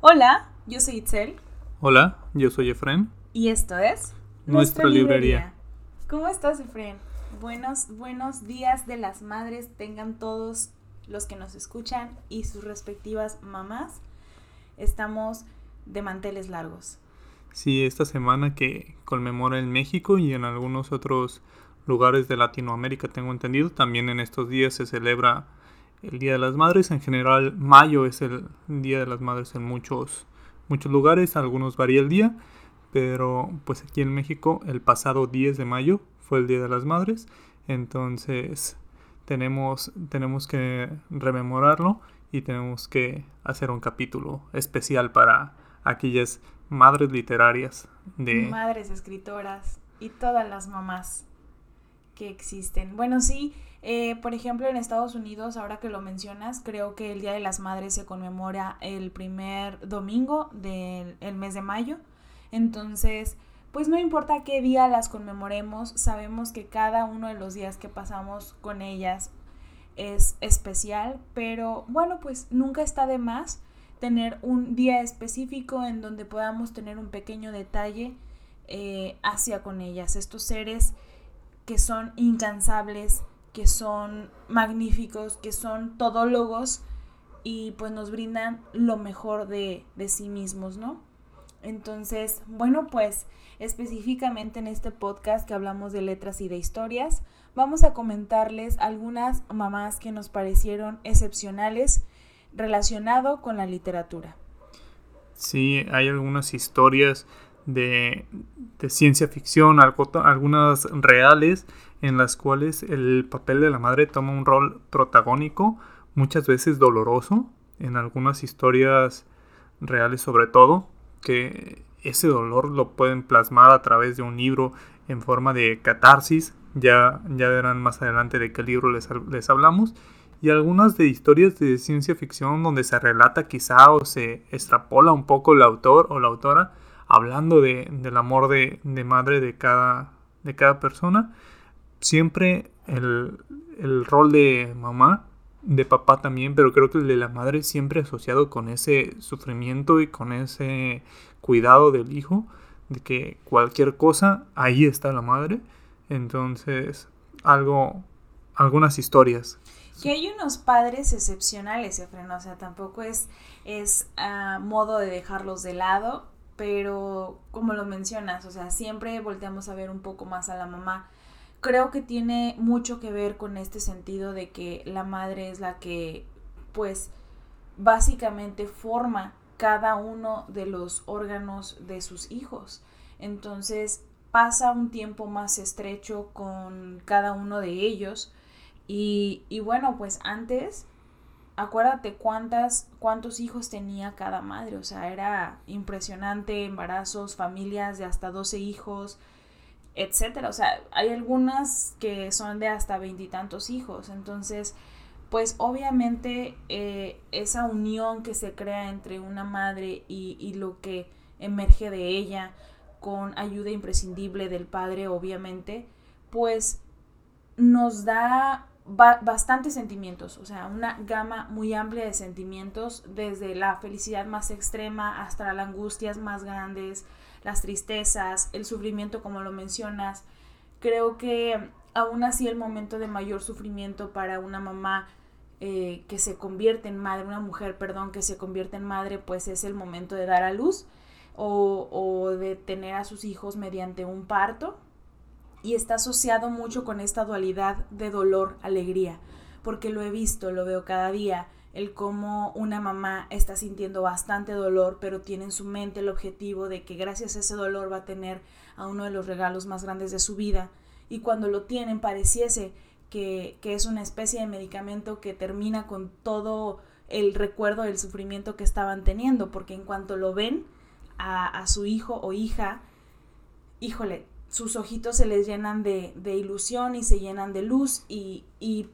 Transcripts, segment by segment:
Hola, yo soy Itzel. Hola, yo soy Efren. Y esto es Nuestra, librería. ¿Cómo estás, Efren? Buenos, buenos días de las madres tengan todos los que nos escuchan y sus respectivas mamás. Estamos de manteles largos. Sí, esta semana que conmemora en México y en algunos otros lugares de Latinoamérica, tengo entendido, también en estos días se celebra el Día de las Madres. En general, mayo es el Día de las Madres en muchos, muchos lugares, algunos varía el día, pero pues aquí en México el pasado 10 de mayo fue el Día de las Madres, entonces tenemos, tenemos que rememorarlo y tenemos que hacer un capítulo especial para aquellas madres literarias de... Madres escritoras y todas las mamás que existen. Bueno, sí, eh, por ejemplo, en Estados Unidos, ahora que lo mencionas, creo que el Día de las Madres se conmemora el primer domingo del mes de mayo. Entonces, pues no importa qué día las conmemoremos, sabemos que cada uno de los días que pasamos con ellas es especial, pero bueno, pues nunca está de más tener un día específico en donde podamos tener un pequeño detalle eh, hacia con ellas, estos seres que son incansables, que son magníficos, que son todólogos y pues nos brindan lo mejor de, de sí mismos, ¿no? Entonces, bueno, pues específicamente en este podcast que hablamos de letras y de historias, vamos a comentarles algunas mamás que nos parecieron excepcionales relacionado con la literatura. Sí, hay algunas historias de, ciencia ficción, algunas reales, en las cuales el papel de la madre toma un rol protagónico, muchas veces doloroso, en algunas historias reales sobre todo, que ese dolor lo pueden plasmar a través de un libro en forma de catarsis, ya, ya verán más adelante de qué libro les, les hablamos, y algunas de historias de ciencia ficción donde se relata quizá o se extrapola un poco el autor o la autora, hablando de, del amor de, de, madre de cada, de cada persona, siempre el, el, rol de mamá, de papá también, pero creo que el de la madre siempre asociado con ese sufrimiento y con ese cuidado del hijo, de que cualquier cosa, ahí está la madre. Entonces, algo, algunas historias. Que hay unos padres excepcionales, Efren, o sea, tampoco es, es uh, modo de dejarlos de lado pero como lo mencionas, o sea, siempre volteamos a ver un poco más a la mamá. Creo que tiene mucho que ver con este sentido de que la madre es la que, pues, básicamente forma cada uno de los órganos de sus hijos. Entonces, pasa un tiempo más estrecho con cada uno de ellos. Y, y bueno, pues antes acuérdate cuántas, cuántos hijos tenía cada madre, o sea, era impresionante, embarazos, familias de hasta 12 hijos, etcétera, o sea, hay algunas que son de hasta veintitantos hijos, entonces, pues obviamente eh, esa unión que se crea entre una madre y, y lo que emerge de ella, con ayuda imprescindible del padre, obviamente, pues nos da bastantes sentimientos, o sea, una gama muy amplia de sentimientos, desde la felicidad más extrema hasta las angustias más grandes, las tristezas, el sufrimiento como lo mencionas. Creo que aún así el momento de mayor sufrimiento para una mamá eh, que se convierte en madre, una mujer, perdón, que se convierte en madre, pues es el momento de dar a luz o de tener a sus hijos mediante un parto, y está asociado mucho con esta dualidad de dolor-alegría, porque lo he visto, lo veo cada día, el cómo una mamá está sintiendo bastante dolor, pero tiene en su mente el objetivo de que gracias a ese dolor va a tener a uno de los regalos más grandes de su vida, y cuando lo tienen pareciese que, que es una especie de medicamento que termina con todo el recuerdo del sufrimiento que estaban teniendo, porque en cuanto lo ven a, a su hijo o hija, híjole, sus ojitos se les llenan de, ilusión y se llenan de luz y,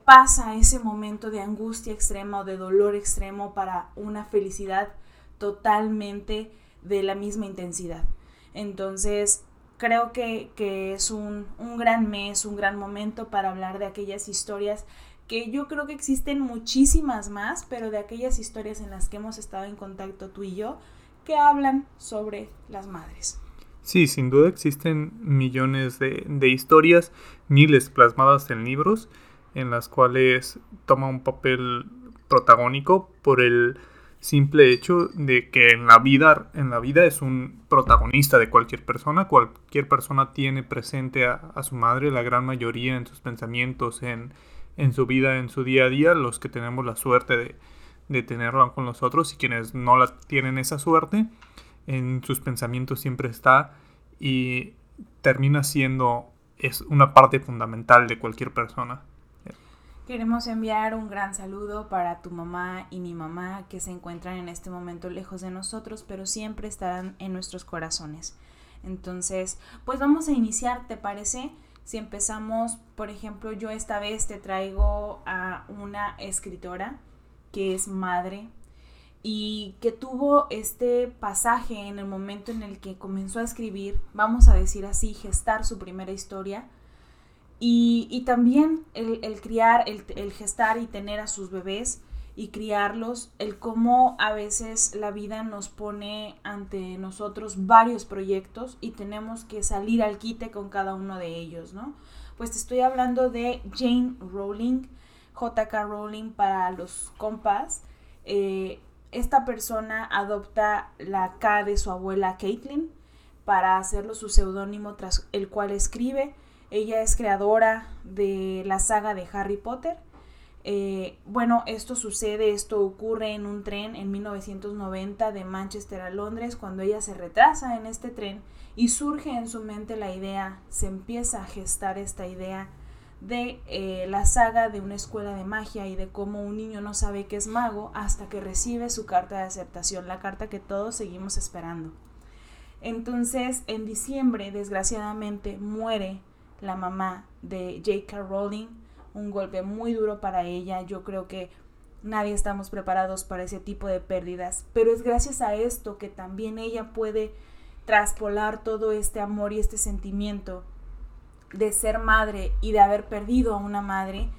pasa ese momento de angustia extrema o de dolor extremo para una felicidad totalmente de la misma intensidad. Entonces, creo que, es un, un, gran mes, un gran momento para hablar de aquellas historias que yo creo que existen muchísimas más, pero de aquellas historias en las que hemos estado en contacto tú y yo, que hablan sobre las madres. Sí, sin duda existen millones de, de historias, miles plasmadas en libros, en las cuales toma un papel protagónico por el simple hecho de que en la vida en la vida es un protagonista de cualquier persona. Cualquier persona tiene presente a, su madre la gran mayoría en sus pensamientos en, en, su vida en su día a día los que tenemos la suerte de, de tenerla con nosotros y quienes no la tienen esa suerte en sus pensamientos siempre está y termina siendo es una parte fundamental de cualquier persona Queremos enviar un gran saludo para tu mamá y mi mamá que se encuentran en este momento lejos de nosotros, pero siempre estarán en nuestros corazones. Entonces, pues vamos a iniciar, ¿te parece? Si empezamos, por ejemplo, yo esta vez te traigo a una escritora que es madre y que tuvo este pasaje en el momento en el que comenzó a escribir, vamos a decir así, gestar su primera historia y, también el, criar, el, el, gestar y tener a sus bebés y criarlos, el cómo a veces la vida nos pone ante nosotros varios proyectos y tenemos que salir al quite con cada uno de ellos, ¿no? Pues te estoy hablando de Jane Rowling, JK Rowling para los compas. Eh, esta persona adopta la K de su abuela Caitlin para hacerlo su seudónimo tras el cual escribe ella es creadora de la saga de Harry Potter. Eh, bueno, esto sucede, esto ocurre en un tren en 1990 de Manchester a Londres, cuando ella se retrasa en este tren y surge en su mente la idea, se empieza a gestar esta idea de eh, la saga de una escuela de magia y de cómo un niño no sabe que es mago hasta que recibe su carta de aceptación, la carta que todos seguimos esperando. Entonces, en diciembre, desgraciadamente, muere la mamá de J.K. Rowling, un golpe muy duro para ella. Yo creo que nadie estamos preparados para ese tipo de pérdidas, pero es gracias a esto que también ella puede traspolar todo este amor y este sentimiento de ser madre y de haber perdido a una madre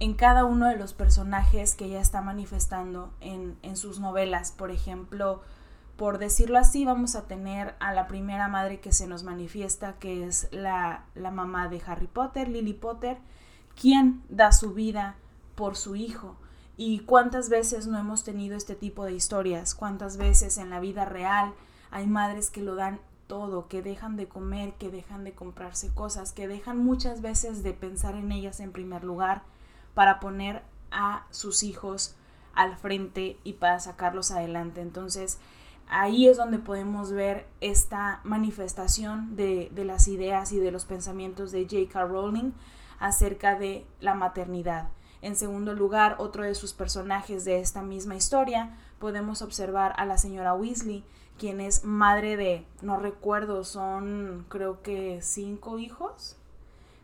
en cada uno de los personajes que ella está manifestando en, en sus novelas. Por ejemplo, por decirlo así, vamos a tener a la primera madre que se nos manifiesta, que es la, mamá de Harry Potter, Lily Potter, quien da su vida por su hijo. ¿Y cuántas veces no hemos tenido este tipo de historias? ¿Cuántas veces en la vida real hay madres que lo dan todo, que dejan de comer, que dejan de comprarse cosas, que dejan muchas veces de pensar en ellas en primer lugar para poner a sus hijos al frente y para sacarlos adelante? Entonces, ahí es donde podemos ver esta manifestación de, las ideas y de los pensamientos de J.K. Rowling acerca de la maternidad. En segundo lugar, otro de sus personajes de esta misma historia, podemos observar a la señora Weasley, quien es madre de, no recuerdo, son creo que cinco hijos.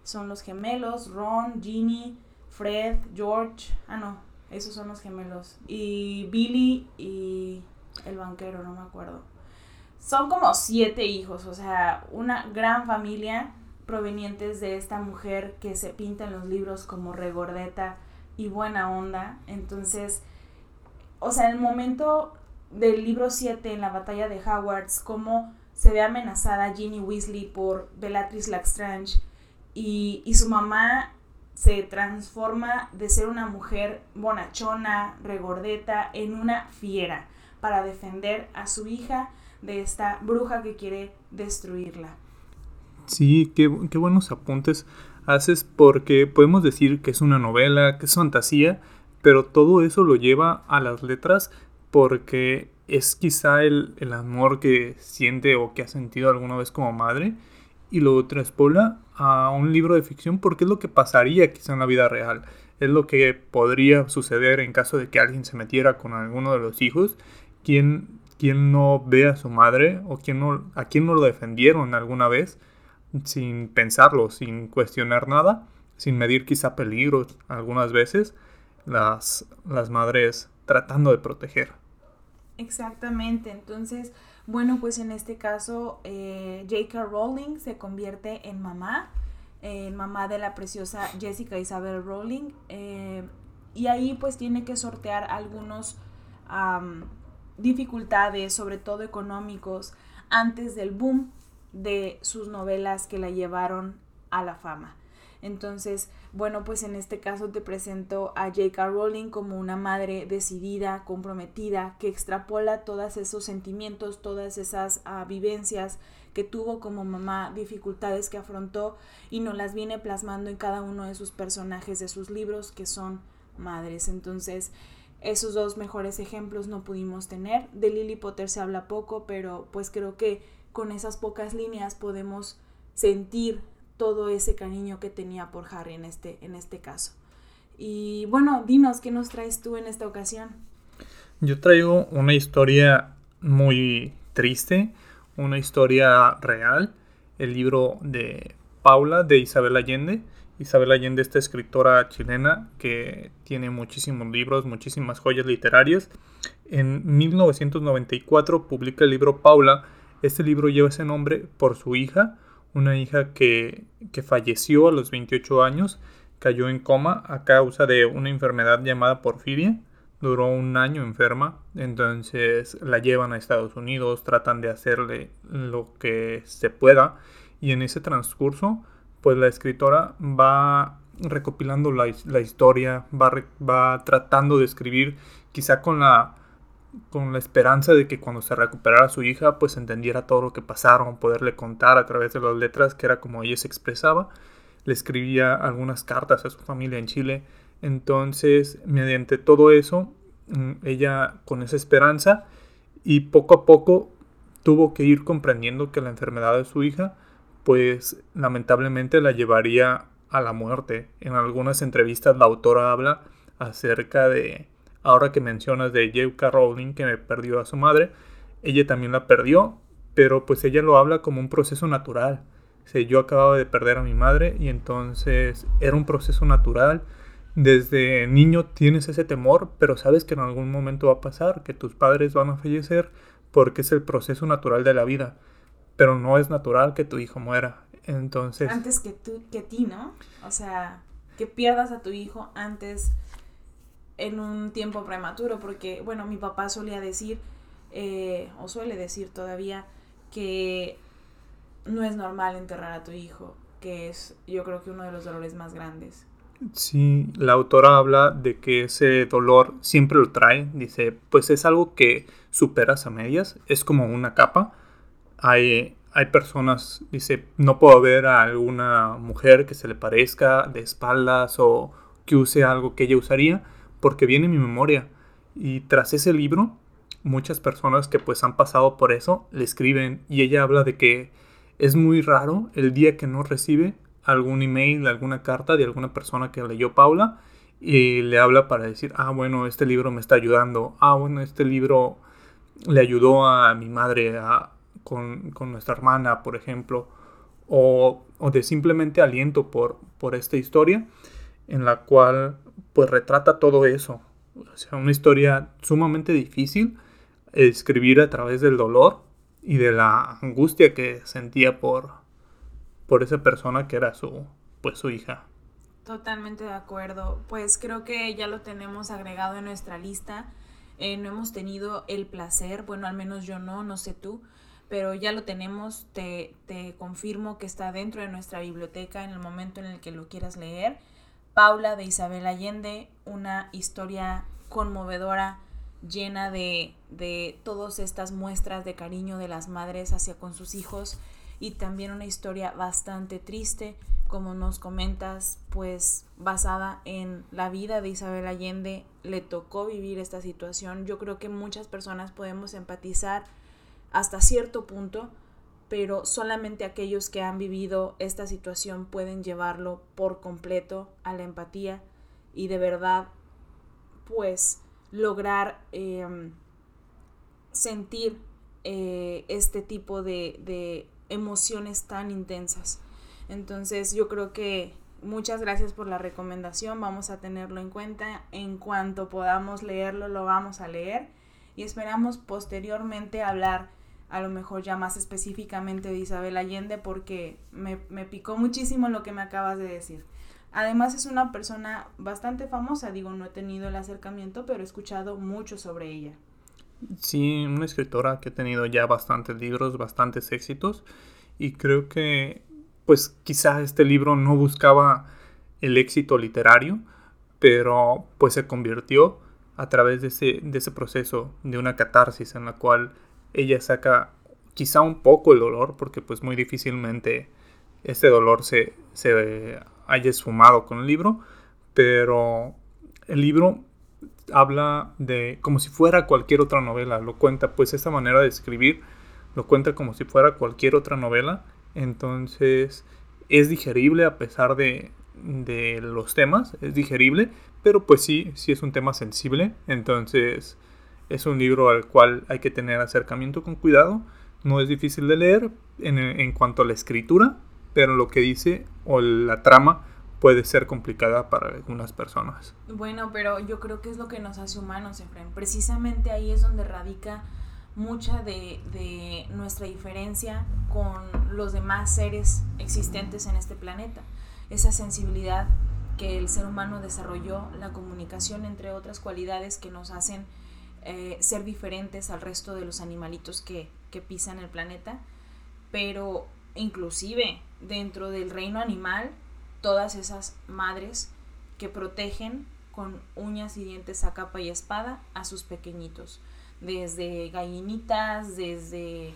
Son los gemelos, Ron, Ginny, Fred, George, ah no, esos son los gemelos. Y Billy y el banquero, no me acuerdo. Son como siete hijos, o sea, una gran familia provenientes de esta mujer que se pinta en los libros como regordeta y buena onda. Entonces, o sea, el momento del libro 7 en la batalla de Howards, cómo se ve amenazada Ginny Weasley por Bellatrix Lestrange y, y su mamá se transforma de ser una mujer bonachona, regordeta, en una fiera para defender a su hija de esta bruja que quiere destruirla. Sí, qué, buenos apuntes haces porque podemos decir que es una novela, que es fantasía, pero todo eso lo lleva a las letras porque es quizá el, el, amor que siente o que ha sentido alguna vez como madre y lo traspola a un libro de ficción porque es lo que pasaría quizá en la vida real. Es lo que podría suceder en caso de que alguien se metiera con alguno de los hijos ¿quién, no ve a su madre o quién no, a quién no lo defendieron alguna vez sin pensarlo, sin cuestionar nada, sin medir quizá peligros algunas veces, las, las madres tratando de proteger. Exactamente, entonces, bueno, pues en este caso eh, J.K. Rowling se convierte en mamá, en mamá de la preciosa Jessica Isabel Rowling. Eh, y ahí pues tiene que sortear algunos dificultades, sobre todo económicos, antes del boom de sus novelas que la llevaron a la fama. Entonces, bueno, pues en este caso te presento a J.K. Rowling como una madre decidida, comprometida, que extrapola todos esos sentimientos, todas esas ah, vivencias que tuvo como mamá, dificultades que afrontó y nos las viene plasmando en cada uno de sus personajes de sus libros que son madres. Entonces, esos dos mejores ejemplos no pudimos tener. De Lily Potter se habla poco, pero pues creo que con esas pocas líneas podemos sentir todo ese cariño que tenía por Harry en este, en este caso. Y bueno, dinos, ¿qué nos traes tú en esta ocasión? Yo traigo una historia muy triste, una historia real, el libro de Paula de Isabel Allende. Isabel Allende, esta escritora chilena que tiene muchísimos libros, muchísimas joyas literarias. En 1994 publica el libro Paula. Este libro lleva ese nombre por su hija, una hija que, que falleció a los 28 años, cayó en coma a causa de una enfermedad llamada porfiria. Duró un año enferma, entonces la llevan a Estados Unidos, tratan de hacerle lo que se pueda y en ese transcurso pues la escritora va recopilando la, historia, va, va, tratando de escribir, quizá con la, con la esperanza de que cuando se recuperara su hija, pues entendiera todo lo que pasaron, poderle contar a través de las letras, que era como ella se expresaba. Le escribía algunas cartas a su familia en Chile. Entonces, mediante todo eso, mm, ella con esa esperanza y poco a poco tuvo que ir comprendiendo que la enfermedad de su hija pues lamentablemente la llevaría a la muerte. En algunas entrevistas la autora habla acerca de, ahora que mencionas de J.K. Rowling que perdió a su madre, ella también la perdió, pero pues ella lo habla como un proceso natural. yo acababa de perder a mi madre y entonces era un proceso natural. Desde niño tienes ese temor, pero sabes que en algún momento va a pasar, que tus padres van a fallecer porque es el proceso natural de la vida pero no es natural que tu hijo muera. Entonces... Antes que tú, que ti, ¿no? O sea, que pierdas a tu hijo antes en un tiempo prematuro, porque, bueno, mi papá solía decir, eh, o suele decir todavía, que no es normal enterrar a tu hijo, que es yo creo que uno de los dolores más grandes. Sí, la autora habla de que ese dolor siempre lo trae, dice, pues es algo que superas a medias, es como una capa, hay, hay personas, dice, no puedo ver a alguna mujer que se le parezca de espaldas o que use algo que ella usaría porque viene en mi memoria. Y tras ese libro, muchas personas que pues han pasado por eso le escriben y ella habla de que es muy raro el día que no recibe algún email, alguna carta de alguna persona que leyó Paula y le habla para decir, ah, bueno, este libro me está ayudando, ah, bueno, este libro le ayudó a mi madre a, con, nuestra hermana, por ejemplo, o, de simplemente aliento por, por esta historia, en la cual pues retrata todo eso. O sea, una historia sumamente difícil, escribir a través del dolor y de la angustia que sentía por, por esa persona que era su, pues, su hija. Totalmente de acuerdo. Pues creo que ya lo tenemos agregado en nuestra lista. Eh, no hemos tenido el placer, bueno, al menos yo no, no sé tú, pero ya lo tenemos, te, te, confirmo que está dentro de nuestra biblioteca en el momento en el que lo quieras leer. Paula de Isabel Allende, una historia conmovedora, llena de, de todas estas muestras de cariño de las madres hacia con sus hijos y también una historia bastante triste, como nos comentas, pues basada en la vida de Isabel Allende, le tocó vivir esta situación. Yo creo que muchas personas podemos empatizar hasta cierto punto, pero solamente aquellos que han vivido esta situación pueden llevarlo por completo a la empatía y de verdad, pues, lograr em, sentir eh, este tipo de, de emociones tan intensas. Entonces yo creo que muchas gracias por la recomendación, vamos a tenerlo en cuenta. En cuanto podamos leerlo, lo vamos a leer y esperamos posteriormente hablar a lo mejor ya más específicamente de Isabel Allende porque me, picó muchísimo lo que me acabas de decir. Además es una persona bastante famosa, digo, no he tenido el acercamiento, pero he escuchado mucho sobre ella. Sí, una escritora que ha tenido ya bastantes libros, bastantes éxitos y creo que pues quizá este libro no buscaba el éxito literario, pero pues se convirtió a través de ese, de ese proceso de una catarsis en la cual ella saca quizá un poco el dolor, porque pues muy difícilmente este dolor se, se haya esfumado con el libro, pero el libro habla de como si fuera cualquier otra novela, lo cuenta pues esa manera de escribir, lo cuenta como si fuera cualquier otra novela, entonces es digerible a pesar de, de los temas, es digerible, pero pues sí, sí es un tema sensible, entonces es un libro al cual hay que tener acercamiento con cuidado, no es difícil de leer en, en cuanto a la escritura, pero lo que dice o la trama puede ser complicada para algunas personas. Bueno, pero yo creo que es lo que nos hace humanos, Efraín. Precisamente ahí es donde radica mucha de, de, nuestra diferencia con los demás seres existentes en este planeta. Esa sensibilidad que el ser humano desarrolló, la comunicación, entre otras cualidades que nos hacen eh, ser diferentes al resto de los animalitos que, que pisan el planeta, pero inclusive dentro del reino animal, todas esas madres que protegen con uñas y dientes a capa y espada a sus pequeñitos, desde gallinitas, desde,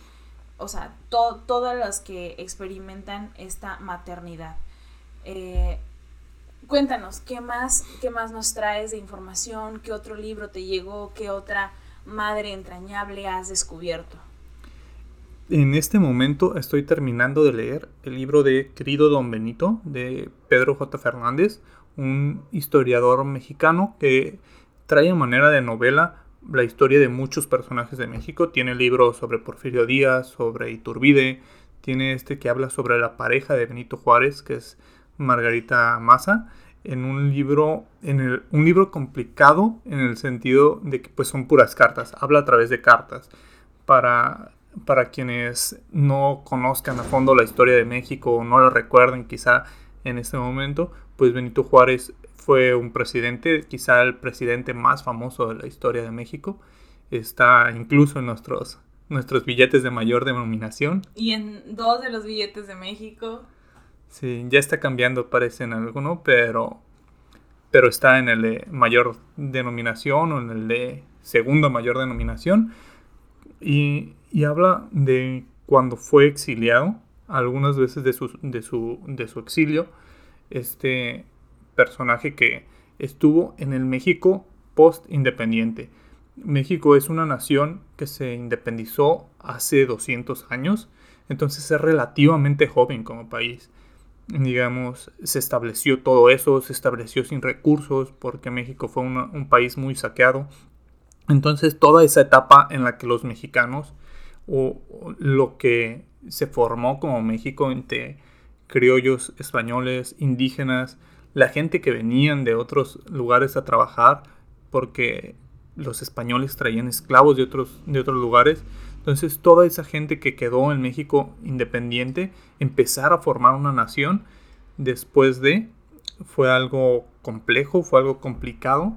o sea, todas las que experimentan esta maternidad. Eh, cuéntanos, ¿qué más, ¿qué más nos traes de información? ¿Qué otro libro te llegó? ¿Qué otra madre entrañable has descubierto? En este momento estoy terminando de leer el libro de Querido Don Benito de Pedro J. Fernández, un historiador mexicano que trae a manera de novela la historia de muchos personajes de México. Tiene libros sobre Porfirio Díaz, sobre Iturbide, tiene este que habla sobre la pareja de Benito Juárez, que es Margarita Maza en un libro, en un libro complicado en el sentido de que pues son puras cartas, habla a través de cartas. Para, para quienes no conozcan a fondo la historia de México o no la recuerden quizá en este momento, pues Benito Juárez fue un presidente, quizá el presidente más famoso de la historia de México. Está incluso en nuestros, nuestros billetes de mayor denominación. Y en dos de los billetes de México. Sí, ya está cambiando, parece en alguno, pero, pero está en el de mayor denominación o en el de segunda mayor denominación. Y, y habla de cuando fue exiliado, algunas veces de su, de su, de su exilio, este personaje que estuvo en el México post-independiente. México es una nación que se independizó hace 200 años, entonces es relativamente joven como país digamos, se estableció todo eso, se estableció sin recursos porque México fue un país muy saqueado. Entonces toda esa etapa en la que los mexicanos o, lo que se formó como México entre criollos españoles, indígenas, la gente que venían de otros lugares a trabajar porque los españoles traían esclavos de otros, de otros lugares, entonces toda esa gente que quedó en México independiente, empezar a formar una nación después de, fue algo complejo, fue algo complicado.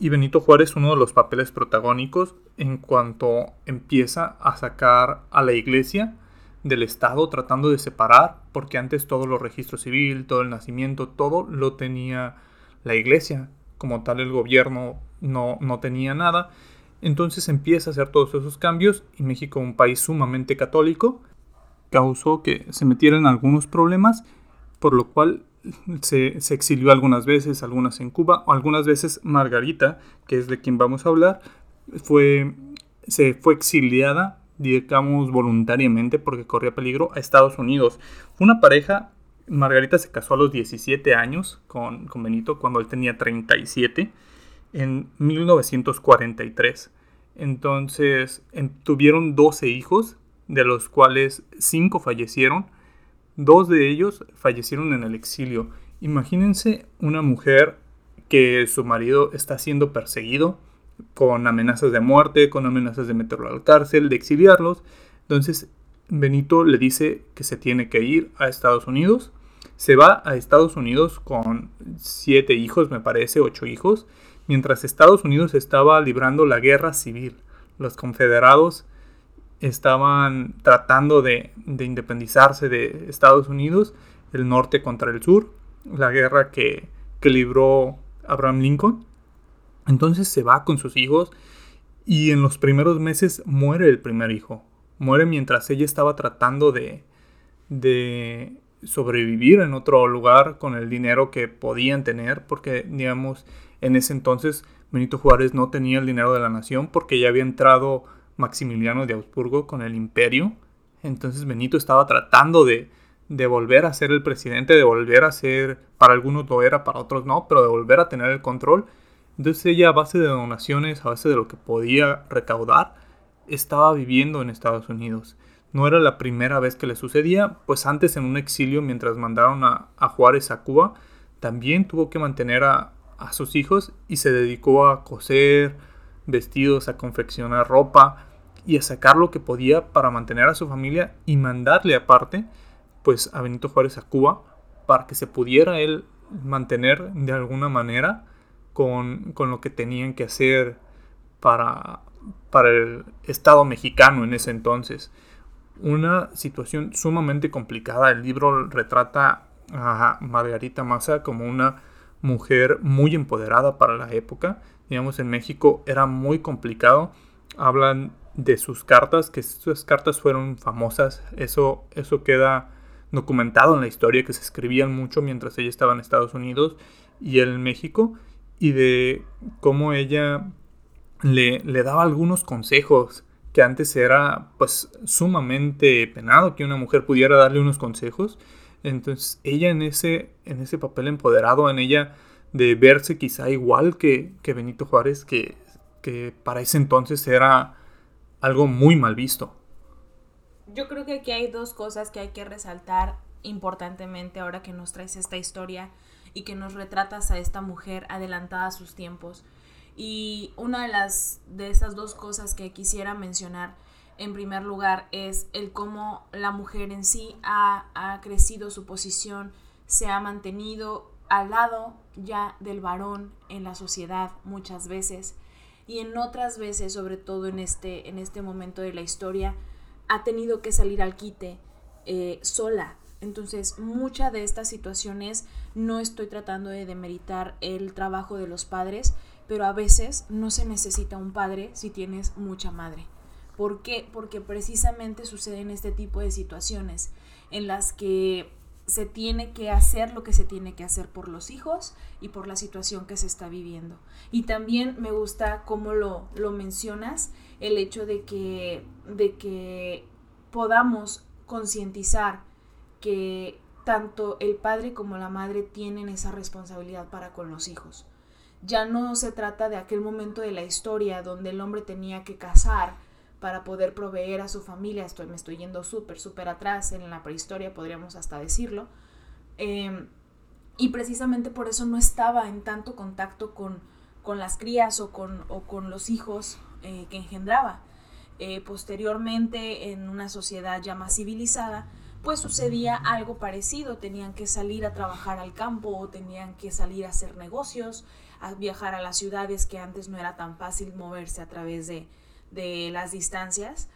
Y Benito Juárez uno de los papeles protagónicos en cuanto empieza a sacar a la iglesia del Estado tratando de separar, porque antes todo lo registro civil, todo el nacimiento, todo lo tenía la iglesia. Como tal el gobierno no, no tenía nada. Entonces empieza a hacer todos esos cambios y México, un país sumamente católico, causó que se metieran algunos problemas, por lo cual se, exilió algunas veces, algunas en Cuba, algunas veces Margarita, que es de quien vamos a hablar, fue, se fue exiliada, digamos, voluntariamente porque corría peligro a Estados Unidos. Una pareja, Margarita se casó a los 17 años con, con Benito, cuando él tenía 37 en 1943. Entonces tuvieron 12 hijos, de los cuales 5 fallecieron. Dos de ellos fallecieron en el exilio. Imagínense una mujer que su marido está siendo perseguido con amenazas de muerte, con amenazas de meterlo al cárcel, de exiliarlos. Entonces Benito le dice que se tiene que ir a Estados Unidos. Se va a Estados Unidos con siete hijos, me parece, ocho hijos, mientras Estados Unidos estaba librando la guerra civil. Los confederados estaban tratando de, independizarse de Estados Unidos, el norte contra el sur, la guerra que, que libró Abraham Lincoln. Entonces se va con sus hijos y en los primeros meses muere el primer hijo. Muere mientras ella estaba tratando de, de sobrevivir en otro lugar con el dinero que podían tener, porque digamos, en ese entonces Benito Juárez no tenía el dinero de la nación porque ya había entrado Maximiliano de Augsburgo con el imperio. Entonces Benito estaba tratando de, de volver a ser el presidente, de volver a ser, para algunos lo era, para otros no, pero de volver a tener el control. Entonces ella a base de donaciones, a base de lo que podía recaudar, estaba viviendo en Estados Unidos. No era la primera vez que le sucedía, pues antes en un exilio mientras mandaron a, Juárez a Cuba, también tuvo que mantener a, a sus hijos y se dedicó a coser vestidos, a confeccionar ropa y a sacar lo que podía para mantener a su familia y mandarle aparte pues a Benito Juárez a Cuba para que se pudiera él mantener de alguna manera con, con lo que tenían que hacer para, para el Estado mexicano en ese entonces. Una situación sumamente complicada. El libro retrata a Margarita Massa como una mujer muy empoderada para la época. Digamos, en México era muy complicado. Hablan de sus cartas, que sus cartas fueron famosas. Eso, eso queda documentado en la historia, que se escribían mucho mientras ella estaba en Estados Unidos y en México. Y de cómo ella le, le daba algunos consejos que antes era pues sumamente penado que una mujer pudiera darle unos consejos. Entonces ella en ese, en ese papel empoderado, en ella de verse quizá igual que, Benito Juárez, que, que para ese entonces era algo muy mal visto. Yo creo que aquí hay dos cosas que hay que resaltar importantemente ahora que nos traes esta historia y que nos retratas a esta mujer adelantada a sus tiempos. Y una de las de esas dos cosas que quisiera mencionar en primer lugar es el cómo la mujer en sí ha, ha crecido su posición, se ha mantenido al lado ya del varón en la sociedad muchas veces y en otras veces, sobre todo en este, en este momento de la historia, ha tenido que salir al quite eh, sola. Entonces, muchas de estas situaciones no estoy tratando de demeritar el trabajo de los padres, pero a veces no se necesita un padre si tienes mucha madre. ¿Por qué? Porque precisamente suceden este tipo de situaciones en las que se tiene que hacer lo que se tiene que hacer por los hijos y por la situación que se está viviendo. Y también me gusta cómo lo, lo mencionas, el hecho de que, de que podamos concientizar que tanto el padre como la madre tienen esa responsabilidad para con los hijos. Ya no se trata de aquel momento de la historia donde el hombre tenía que casar para poder proveer a su familia. Estoy, me estoy yendo súper, súper atrás en la prehistoria, podríamos hasta decirlo. Em, y precisamente por eso no estaba en tanto contacto con, con las crías o con, con los hijos eh, que engendraba. Eh, posteriormente, en una sociedad ya más civilizada, pues sucedía algo parecido. Tenían que salir a trabajar al campo o tenían que salir a hacer negocios, a viajar a las ciudades que antes no era tan fácil moverse a través de, de las distancias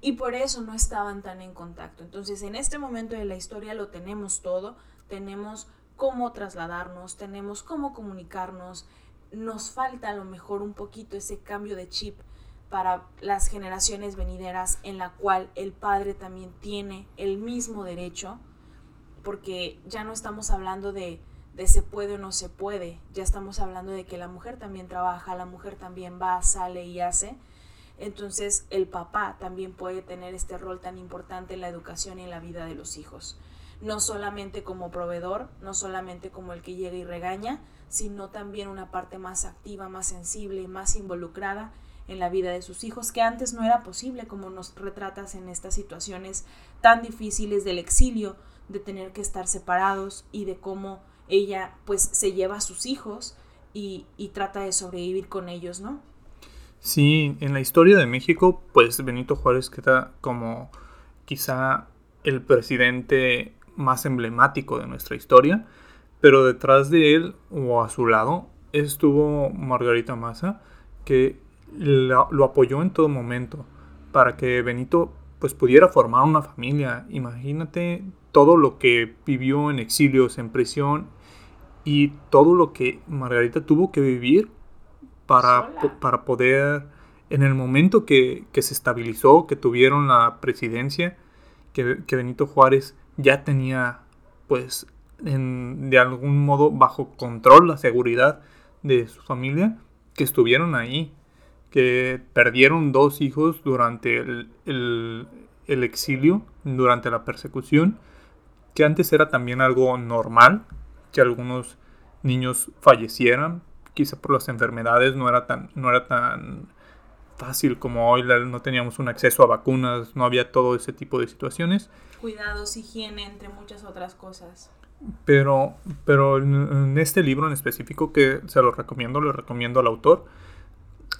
y por eso no estaban tan en contacto. Entonces en este momento de la historia lo tenemos todo, tenemos cómo trasladarnos, tenemos cómo comunicarnos, nos falta a lo mejor un poquito ese cambio de chip para las generaciones venideras en la cual el padre también tiene el mismo derecho, porque ya no estamos hablando de, de se puede o no se puede, ya estamos hablando de que la mujer también trabaja, la mujer también va, sale y hace, entonces el papá también puede tener este rol tan importante en la educación y en la vida de los hijos. No solamente como proveedor, no solamente como el que llega y regaña, sino también una parte más activa, más sensible, más involucrada en la vida de sus hijos, que antes no era posible, como nos retratas en estas situaciones tan difíciles del exilio, de tener que estar separados y de cómo ella pues se lleva a sus hijos y, y trata de sobrevivir con ellos, ¿no? Sí, en la historia de México, pues Benito Juárez queda como quizá el presidente más emblemático de nuestra historia, pero detrás de él o a su lado estuvo Margarita Massa, que lo apoyó en todo momento para que Benito pues pudiera formar una familia. Imagínate todo lo que vivió en exilios, en prisión y todo lo que Margarita tuvo que vivir para, para poder, en el momento que, se estabilizó, que tuvieron la presidencia, que, que Benito Juárez ya tenía pues de algún modo bajo control la seguridad de su familia, que estuvieron ahí, que perdieron dos hijos durante el, el, exilio, durante la persecución, que antes era también algo normal, que algunos niños fallecieran, quizá por las enfermedades no era tan, no era tan fácil como hoy, no teníamos un acceso a vacunas, no había todo ese tipo de situaciones. Cuidados, higiene, entre muchas otras cosas. Pero, pero en este libro en específico, que se lo recomiendo, le recomiendo al autor,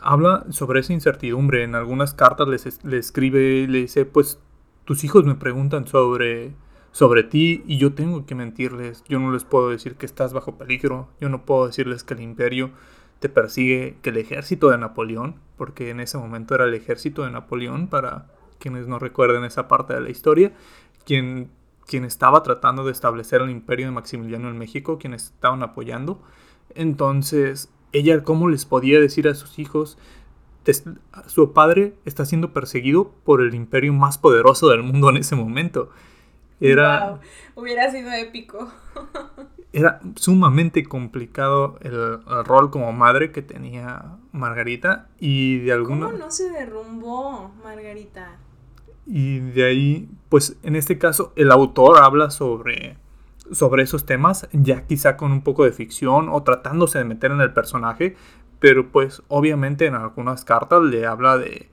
habla sobre esa incertidumbre. En algunas cartas le escribe, le dice, pues tus hijos me preguntan sobre, sobre ti y yo tengo que mentirles. Yo no les puedo decir que estás bajo peligro. Yo no puedo decirles que el imperio te persigue, que el ejército de Napoleón, porque en ese momento era el ejército de Napoleón, para quienes no recuerden esa parte de la historia, quien, quien estaba tratando de establecer el imperio de Maximiliano en México, quienes estaban apoyando. Entonces, ella cómo les podía decir a sus hijos, su padre está siendo perseguido por el imperio más poderoso del mundo en ese momento. Era... Hubiera sido épico. era sumamente complicado el, rol como madre que tenía Margarita y de alguna... ¿Cómo no se derrumbó Margarita? Y de ahí, pues en este caso, el autor habla sobre sobre esos temas, ya quizá con un poco de ficción o tratándose de meter en el personaje, pero pues obviamente en algunas cartas le habla de,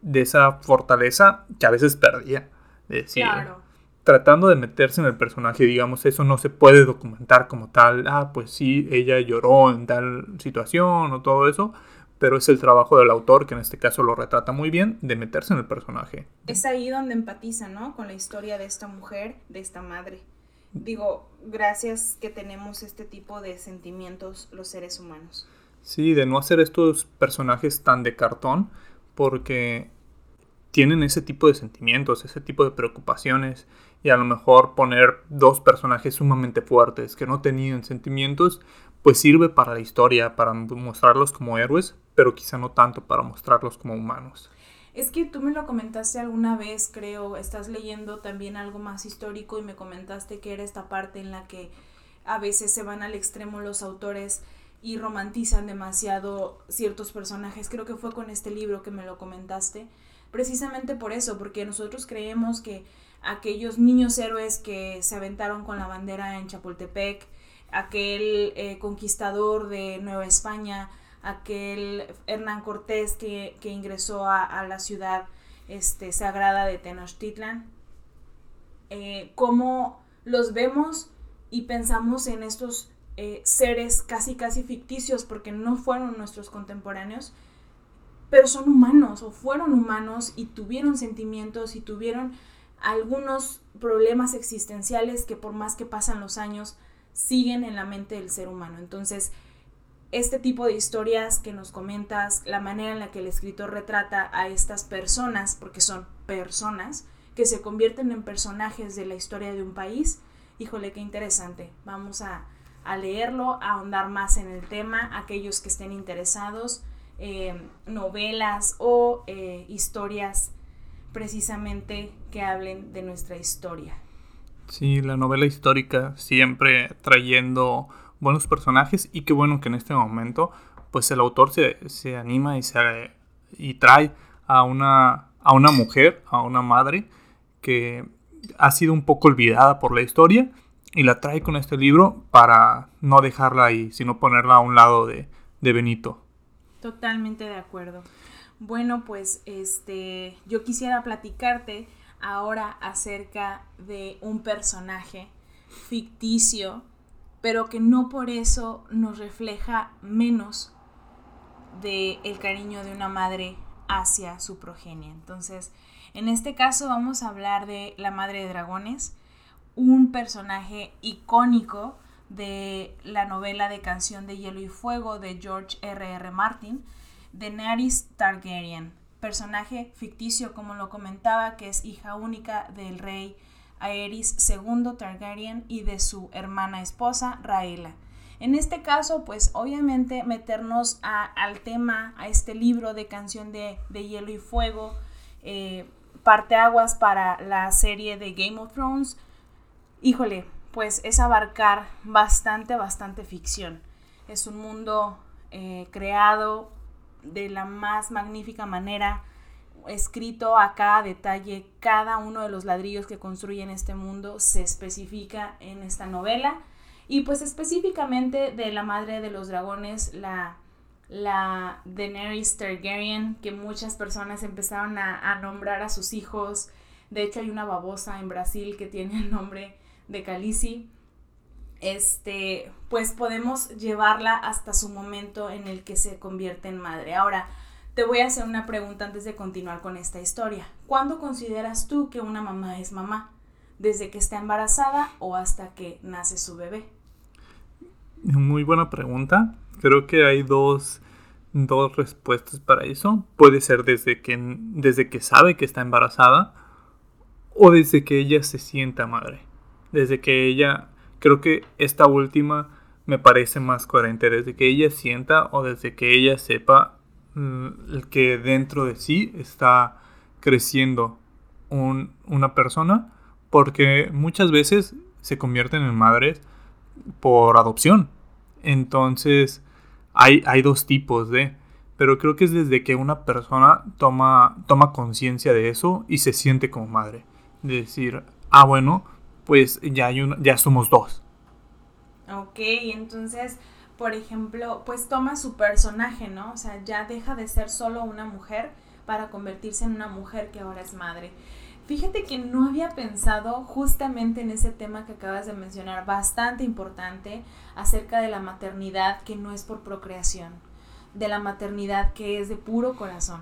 de esa fortaleza que a veces perdía. decir, Tratando de meterse en el personaje, digamos, eso no se puede documentar como tal. Ah, pues sí, ella lloró en tal situación o todo eso, pero es el trabajo del autor, que en este caso lo retrata muy bien, de meterse en el personaje. Es ahí donde empatiza, ¿no? Con la historia de esta mujer, de esta madre digo, gracias que tenemos este tipo de sentimientos los seres humanos. Sí, de no hacer estos personajes tan de cartón, porque tienen ese tipo de sentimientos, ese tipo de preocupaciones, y a lo mejor poner dos personajes sumamente fuertes que no tenían sentimientos, pues sirve para la historia, para mostrarlos como héroes, pero quizá no tanto para mostrarlos como humanos. Es que tú me lo comentaste alguna vez, creo, estás leyendo también algo más histórico y me comentaste que era esta parte en la que a veces se van al extremo los autores y romantizan demasiado ciertos personajes. Creo que fue con este libro que me lo comentaste. Precisamente por eso, porque nosotros creemos que aquellos niños héroes que se aventaron con la bandera en Chapultepec, aquel eh, conquistador de Nueva España, aquel Hernán Cortés que, ingresó a, la ciudad este, sagrada de Tenochtitlan, eh, cómo los vemos y pensamos en estos eh, seres casi casi ficticios porque no fueron nuestros contemporáneos, pero son humanos o fueron humanos y tuvieron sentimientos y tuvieron algunos problemas existenciales que por más que pasan los años siguen en la mente del ser humano. Entonces, este tipo de historias que nos comentas, la manera en la que el escritor retrata a estas personas, porque son personas, que se convierten en personajes de la historia de un país, híjole, qué interesante. Vamos a, leerlo, a ahondar más en el tema, aquellos que estén interesados, eh, novelas o eh, historias precisamente que hablen de nuestra historia. Sí, la novela histórica siempre trayendo buenos personajes y qué bueno que en este momento pues el autor se, se anima y, se, y trae a una, a una mujer, a una madre que ha sido un poco olvidada por la historia y la trae con este libro para no dejarla ahí, sino ponerla a un lado de, de Benito. Totalmente de acuerdo. Bueno, pues este yo quisiera platicarte ahora acerca de un personaje ficticio pero que no por eso nos refleja menos del el cariño de una madre hacia su progenie. Entonces, en este caso vamos a hablar de La Madre de Dragones, un personaje icónico de la novela de Canción de Hielo y Fuego de George R. R. Martin, Daenerys Targaryen, personaje ficticio como lo comentaba, que es hija única del rey Aerys II Targaryen y de su hermana esposa Raela. En este caso, pues obviamente meternos al tema, a este libro de canción de, hielo y fuego, eh, parteaguas para la serie de Game of Thrones, híjole, pues es abarcar bastante, bastante ficción. Es un mundo eh, creado de la más magnífica manera, escrito a cada detalle, cada uno de los ladrillos que construyen este mundo se especifica en esta novela. Y pues específicamente de la madre de los dragones, la, la Daenerys Targaryen, que muchas personas empezaron a, a nombrar a sus hijos. De hecho hay una babosa en Brasil que tiene el nombre de Calici. Este, pues podemos llevarla hasta su momento en el que se convierte en madre. Ahora, te voy a hacer una pregunta antes de continuar con esta historia. ¿Cuándo consideras tú que una mamá es mamá? ¿Desde que está embarazada o hasta que nace su bebé? Muy buena pregunta. Creo que hay dos, dos respuestas para eso. Puede ser desde que, desde que sabe que está embarazada o desde que ella se sienta madre. Desde que ella, creo que esta última me parece más coherente, desde que ella sienta o desde que ella sepa el que dentro de sí está creciendo una persona, porque muchas veces se convierten en madres por adopción. Entonces, hay, hay dos tipos de, pero creo que es desde que una persona toma, toma conciencia de eso y se siente como madre. De decir, ah, bueno, pues ya, hay una, ya somos dos. Ok, entonces por ejemplo, pues toma su personaje, ¿no? O sea, ya deja de ser solo una mujer para convertirse en una mujer que ahora es madre. Fíjate que no había pensado justamente en ese tema que acabas de mencionar, bastante importante, acerca de la maternidad que no es por procreación, de la maternidad que es de puro corazón.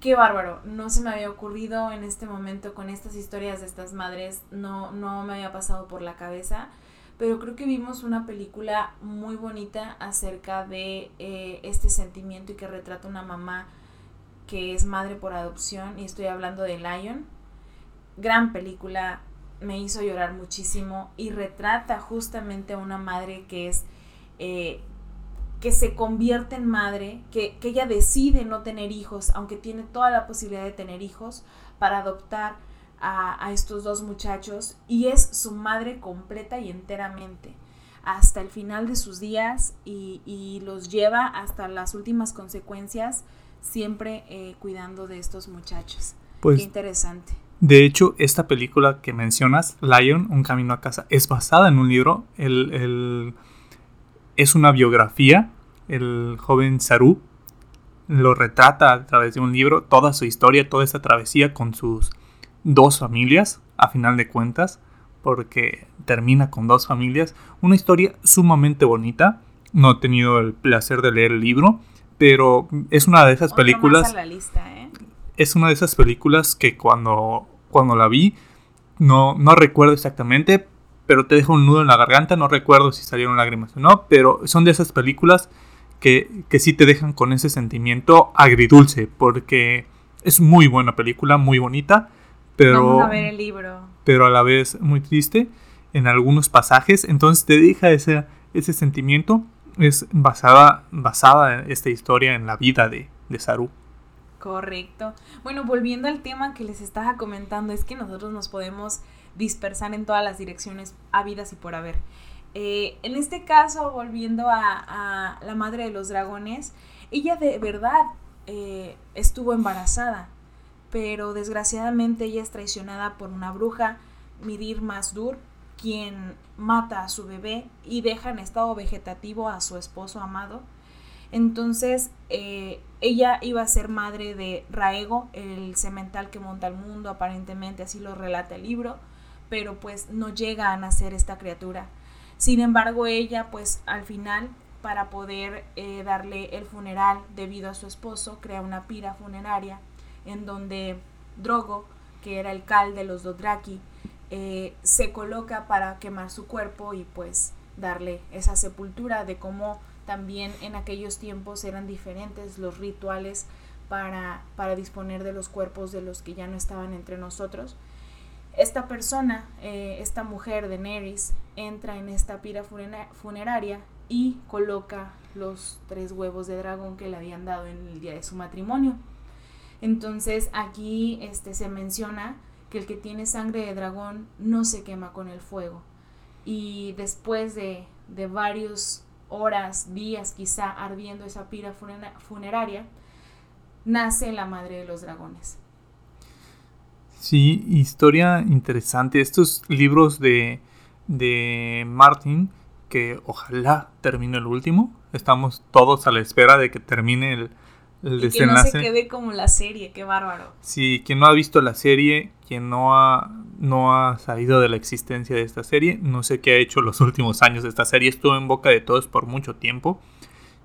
Qué bárbaro, no se me había ocurrido en este momento con estas historias de estas madres, no, no me había pasado por la cabeza pero creo que vimos una película muy bonita acerca de eh, este sentimiento y que retrata una mamá que es madre por adopción y estoy hablando de Lion. Gran película, me hizo llorar muchísimo y retrata justamente a una madre que es eh, que se convierte en madre, que, que ella decide no tener hijos, aunque tiene toda la posibilidad de tener hijos, para adoptar a, estos dos muchachos y es su madre completa y enteramente hasta el final de sus días y, los lleva hasta las últimas consecuencias, siempre eh, cuidando de estos muchachos. Pues, Qué interesante. De hecho, esta película que mencionas, Lion, Un Camino a Casa, es basada en un libro. El, es una biografía. El joven Saru lo retrata a través de un libro, toda su historia, toda esta travesía con sus dos familias, a final de cuentas, porque termina con dos familias. Una historia sumamente bonita. No he tenido el placer de leer el libro, pero es una de esas películas. ¿eh? Es una de esas películas que cuando, cuando la vi, no, no recuerdo exactamente, pero te dejo un nudo en la garganta. No recuerdo si salieron lágrimas o no, pero son de esas películas que, que sí te dejan con ese sentimiento agridulce, porque es muy buena película, muy bonita pero, a ver el libro. Pero a la vez muy triste en algunos pasajes. Entonces te deja ese, ese sentimiento. Es basada, basada esta historia en la vida de, de Saru. Correcto. Bueno, volviendo al tema que les estaba comentando, es que nosotros nos podemos dispersar en todas las direcciones habidas y por haber. Eh, en este caso, volviendo a, la madre de los dragones, ella de verdad eh, estuvo embarazada pero desgraciadamente ella es traicionada por una bruja, Mirir Masdur, quien mata a su bebé y deja en estado vegetativo a su esposo amado. Entonces, eh, ella iba a ser madre de Raego, el cemental que monta el mundo, aparentemente así lo relata el libro, pero pues no llega a nacer esta criatura. Sin embargo, ella pues al final, para poder eh, darle el funeral debido a su esposo, crea una pira funeraria en donde Drogo, que era el cal de los Dothraki, eh, se coloca para quemar su cuerpo y pues darle esa sepultura, de cómo también en aquellos tiempos eran diferentes los rituales para, para disponer de los cuerpos de los que ya no estaban entre nosotros. Esta persona, eh, esta mujer de Neris, entra en esta pira funeraria y coloca los tres huevos de dragón que le habían dado en el día de su matrimonio. Entonces aquí este, se menciona que el que tiene sangre de dragón no se quema con el fuego. Y después de, de varios horas, días quizá ardiendo esa pira funeraria, nace la madre de los dragones. Sí, historia interesante. Estos libros de, de Martin, que ojalá termine el último. Estamos todos a la espera de que termine el, el desenlace. Que no se quede como la serie, qué bárbaro. Sí, quien no ha visto la serie, quien no ha, no ha sabido de la existencia de esta serie, no sé qué ha hecho los últimos años. Esta serie estuvo en boca de todos por mucho tiempo.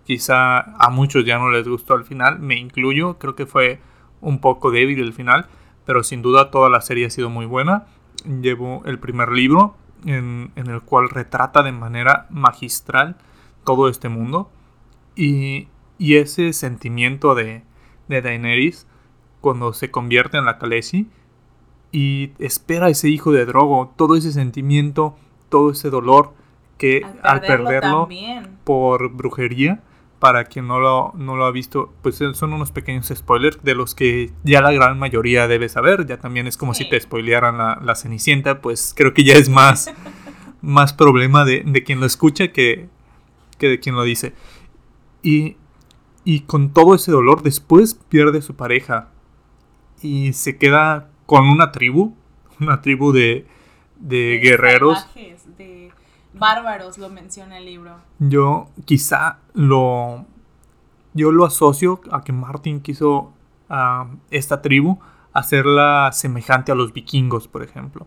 Quizá a muchos ya no les gustó al final, me incluyo, creo que fue un poco débil el final, pero sin duda toda la serie ha sido muy buena. Llevo el primer libro en, en el cual retrata de manera magistral todo este mundo y, y ese sentimiento de, de Daenerys cuando se convierte en la Khaleesi y espera a ese hijo de Drogo, todo ese sentimiento, todo ese dolor que al perderlo, por brujería para quien no lo, no lo ha visto, pues son unos pequeños spoilers de los que ya la gran mayoría debe saber. Ya también es como si te spoilearan la, la, Cenicienta, pues creo que ya es más, más problema de, de, quien lo escucha que, que de quien lo dice. Y, y con todo ese dolor, después pierde su pareja y se queda con una tribu, una tribu de, de, guerreros bárbaros, lo menciona el libro. Yo quizá lo... Yo lo asocio a que Martin quiso a esta tribu hacerla semejante a los vikingos, por ejemplo.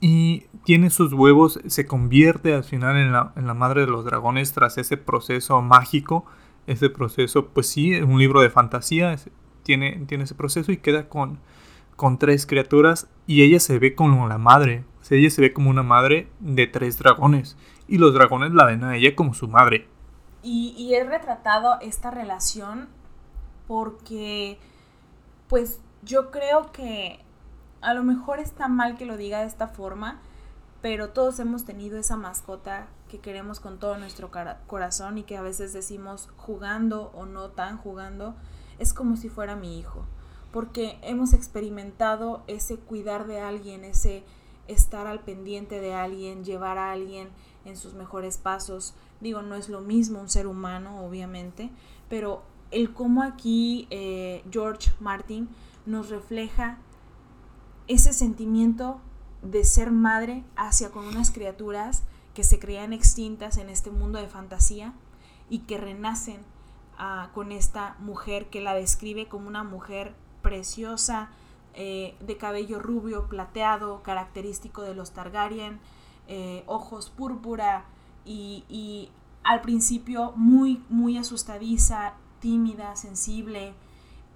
Y tiene sus huevos, se convierte al final en la, en la madre de los dragones tras ese proceso mágico, ese proceso, pues sí, un libro de fantasía, tiene, tiene ese proceso y queda con, con tres criaturas y ella se ve como la madre, ella se ve como una madre de tres dragones y los dragones la ven a ella como su madre. Y, y he retratado esta relación porque, pues yo creo que a lo mejor está mal que lo diga de esta forma, pero todos hemos tenido esa mascota que queremos con todo nuestro corazón y que a veces decimos jugando o no tan jugando, es como si fuera mi hijo, porque hemos experimentado ese cuidar de alguien, ese estar al pendiente de alguien, llevar a alguien en sus mejores pasos. Digo, no es lo mismo un ser humano, obviamente, pero el cómo aquí eh, George Martin nos refleja ese sentimiento de ser madre hacia con unas criaturas que se creían extintas en este mundo de fantasía y que renacen ah, con esta mujer que la describe como una mujer preciosa, eh, de cabello rubio, plateado, característico de los Targaryen, eh, ojos púrpura y, al principio muy, muy asustadiza, tímida, sensible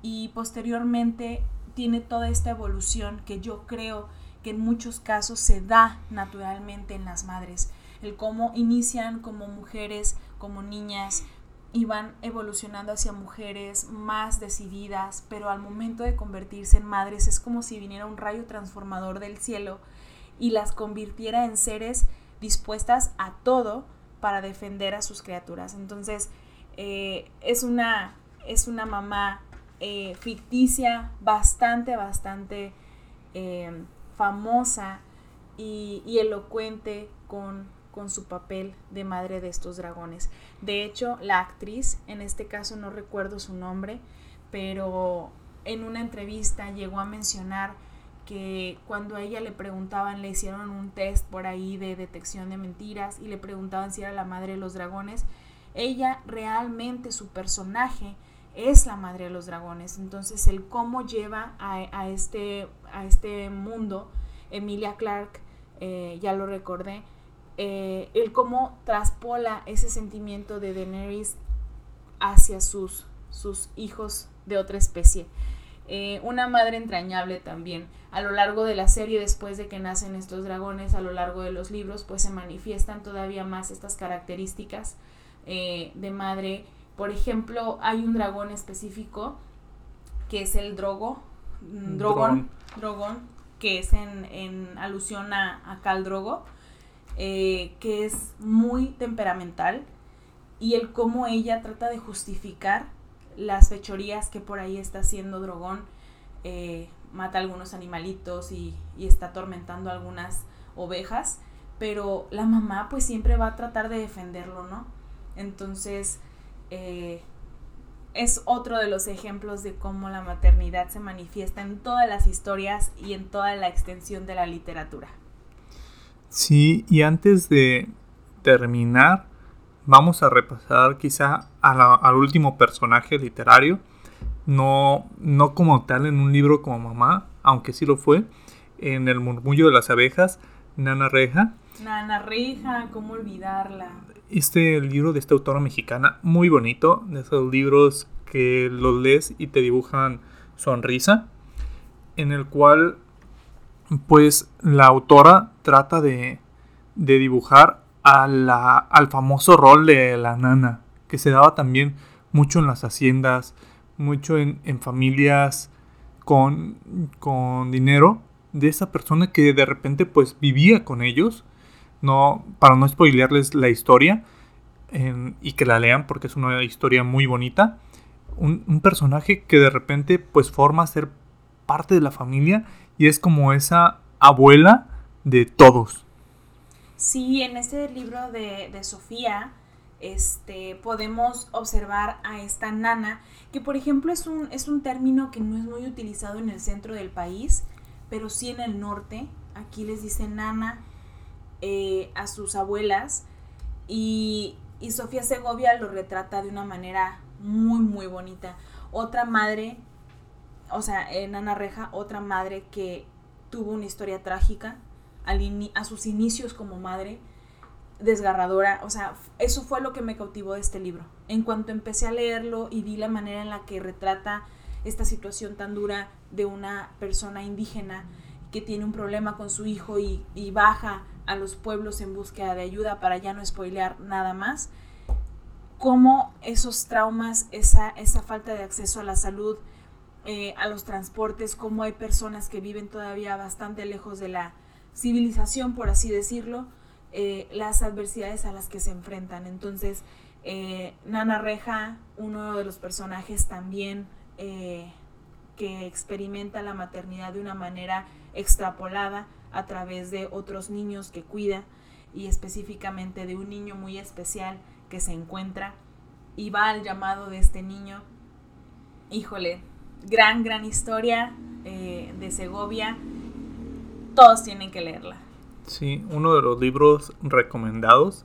y posteriormente tiene toda esta evolución que yo creo en muchos casos se da naturalmente en las madres. El cómo inician como mujeres, como niñas, y van evolucionando hacia mujeres más decididas, pero al momento de convertirse en madres es como si viniera un rayo transformador del cielo y las convirtiera en seres dispuestas a todo para defender a sus criaturas. Entonces, eh, es, una, es una mamá eh, ficticia, bastante, bastante eh, famosa y, elocuente con con su papel de madre de estos dragones. De hecho, la actriz, en este caso no recuerdo su nombre, pero en una entrevista llegó a mencionar que cuando a ella le preguntaban, le hicieron un test por ahí de detección de mentiras y le preguntaban si era la madre de los dragones, ella realmente, su personaje, es la madre de los dragones. Entonces, el cómo lleva a, este, a este mundo, Emilia Clark, eh, ya lo recordé, eh, el cómo traspola ese sentimiento de Daenerys hacia sus, sus hijos de otra especie. Eh, una madre entrañable también. A lo largo de la serie, después de que nacen estos dragones, a lo largo de los libros, pues se manifiestan todavía más estas características de madre. Por ejemplo, hay un dragón específico que es el drogo, mm, drogón, drogón, que es en, alusión a, a Cal Drogo, eh, que es muy temperamental y el cómo ella trata de justificar las fechorías que por ahí está haciendo Drogón. Eh, mata algunos animalitos y, está atormentando algunas ovejas, pero la mamá pues siempre va a tratar de defenderlo, ¿no? Entonces, eh, es otro de los ejemplos de cómo la maternidad se manifiesta en todas las historias y en toda la extensión de la literatura. Sí, y antes de terminar, vamos a repasar quizá al último personaje literario, no, no como tal en un libro como mamá, aunque sí lo fue, en El murmullo de las abejas, Nana Reja. Nana Reja, ¿cómo olvidarla? Este libro de esta autora mexicana, muy bonito, de esos libros que los lees y te dibujan sonrisa, en el cual pues la autora trata de, de dibujar al famoso rol de la nana, que se daba también mucho en las haciendas, mucho en, familias con, con, dinero, de esa persona que de repente pues vivía con ellos, no, para no spoilearles la historia y que la lean porque es una historia muy bonita, un, un personaje que de repente pues forma ser parte de la familia y es como esa abuela de todos. Sí, en este libro de, Sofía este, podemos observar a esta nana, que por ejemplo es un, es un término que no es muy utilizado en el centro del país, pero sí en el norte. Aquí les dice nana eh, a sus abuelas y, y Sofía Segovia lo retrata de una manera muy, muy bonita. Otra madre, o sea, eh, Nana Reja, otra madre que tuvo una historia trágica, a sus inicios como madre, desgarradora. O sea, eso fue lo que me cautivó de este libro. En cuanto empecé a leerlo y vi la manera en la que retrata esta situación tan dura de una persona indígena que tiene un problema con su hijo y, baja a los pueblos en búsqueda de ayuda para ya no spoilear nada más, cómo esos traumas, esa, esa falta de acceso a la salud, eh, a los transportes, cómo hay personas que viven todavía bastante lejos de la, civilización, por así decirlo, eh, las adversidades a las que se enfrentan. Entonces, eh, Nana Reja, uno de los personajes también que experimenta la maternidad de una manera extrapolada a través de otros niños que cuida y específicamente de un niño muy especial que se encuentra y va al llamado de este niño. Híjole, gran, gran historia de Segovia todos tienen que leerla. Sí, uno de los libros recomendados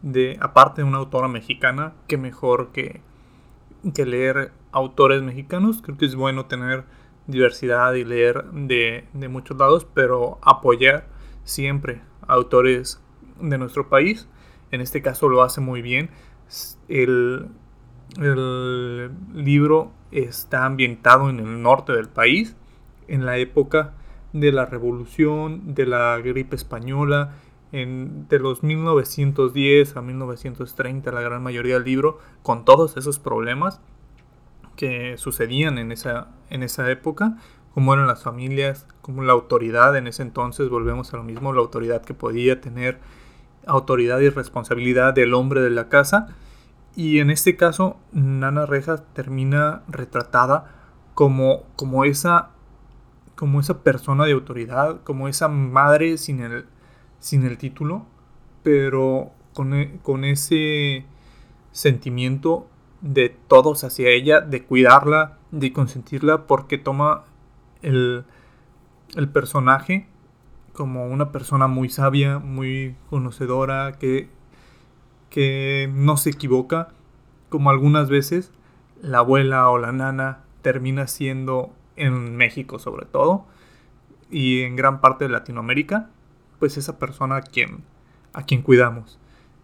de, aparte de una autora mexicana, que mejor que, que leer autores mexicanos. Creo que es bueno tener diversidad y leer de, muchos lados, pero apoyar siempre a autores de nuestro país. En este caso lo hace muy bien. El, libro está ambientado en el norte del país, en la época de la revolución, de la gripe española, de los 1910 a 1930, la gran mayoría del libro, con todos esos problemas que sucedían en esa, en esa época, cómo eran las familias, cómo la autoridad en ese entonces, volvemos a lo mismo, la autoridad que podía tener autoridad y responsabilidad del hombre de la casa. Y en este caso, Nana Rejas termina retratada como, como esa como esa persona de autoridad, como esa madre sin el, sin el título, pero con, e, con ese sentimiento de todos hacia ella, de cuidarla, de consentirla, porque toma el, el personaje como una persona muy sabia, muy conocedora, que, que no se equivoca, como algunas veces la abuela o la nana termina siendo en México sobre todo, y en gran parte de Latinoamérica, pues esa persona a quien, a quien cuidamos.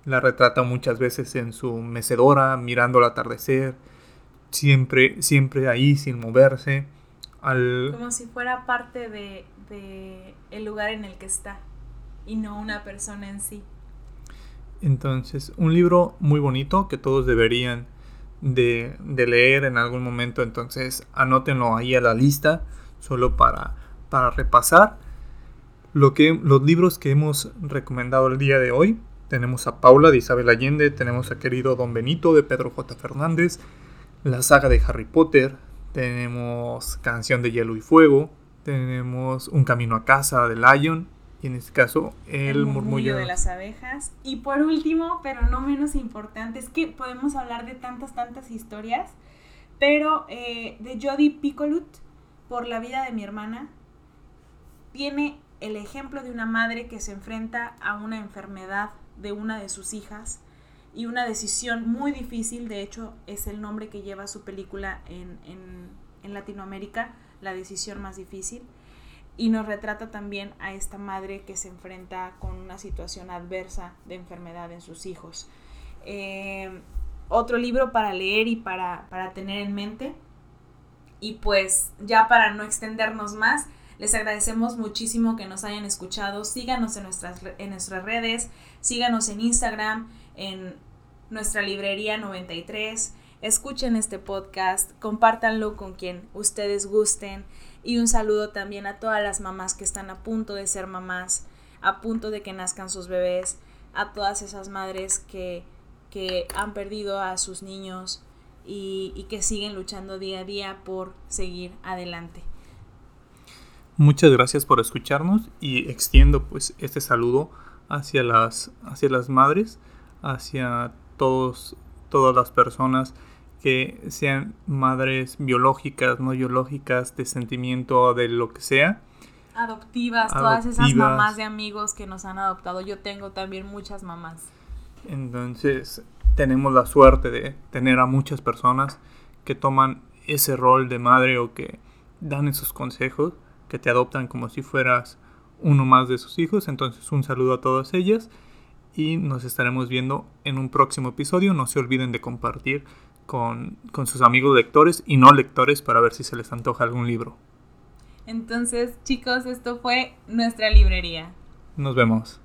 La retrata muchas veces en su mecedora, mirando el atardecer, siempre, siempre ahí sin moverse, al... Como si fuera parte de, de el lugar en el que está y no una persona en sí. Entonces, un libro muy bonito que todos deberían de, de, leer en algún momento. Entonces, anótenlo ahí a la lista, solo para, para repasar lo que, los libros que hemos recomendado el día de hoy. Tenemos a Paula de Isabel Allende, tenemos a querido Don Benito de Pedro J. Fernández, la saga de Harry Potter, tenemos Canción de Hielo y Fuego, tenemos Un Camino a Casa de Lion, y en este caso el, murmullo, de las abejas. Y por último, pero no menos importante, es que podemos hablar de tantas, tantas historias, pero eh, de Jodie Picolut, por la vida de mi hermana, tiene el ejemplo de una madre que se enfrenta a una enfermedad de una de sus hijas y una decisión muy difícil, de hecho es el nombre que lleva su película en, en, Latinoamérica, La decisión más difícil y nos retrata también a esta madre que se enfrenta con una situación adversa de enfermedad en sus hijos. Eh, otro libro para leer y para, para tener en mente. Y pues ya para no extendernos más, les agradecemos muchísimo que nos hayan escuchado. Síganos en nuestras, en nuestras redes, síganos en Instagram, en nuestra librería 93. Escuchen este podcast, compártanlo con quien ustedes gusten. Y un saludo también a todas las mamás que están a punto de ser mamás, a punto de que nazcan sus bebés, a todas esas madres que, que han perdido a sus niños y, y que siguen luchando día a día por seguir adelante. Muchas gracias por escucharnos y extiendo pues este saludo hacia las, hacia las madres, hacia todos, todas las personas que sean madres biológicas, no biológicas, de sentimiento, de lo que sea. Adoptivas, todas esas mamás de amigos que nos han adoptado. Yo tengo también muchas mamás. Entonces, tenemos la suerte de tener a muchas personas que toman ese rol de madre o que dan esos consejos, que te adoptan como si fueras uno más de sus hijos. Entonces, un saludo a todas ellas y nos estaremos viendo en un próximo episodio. No se olviden de compartir con, con sus amigos lectores y no lectores para ver si se les antoja algún libro. Entonces, chicos, esto fue nuestra librería. Nos vemos.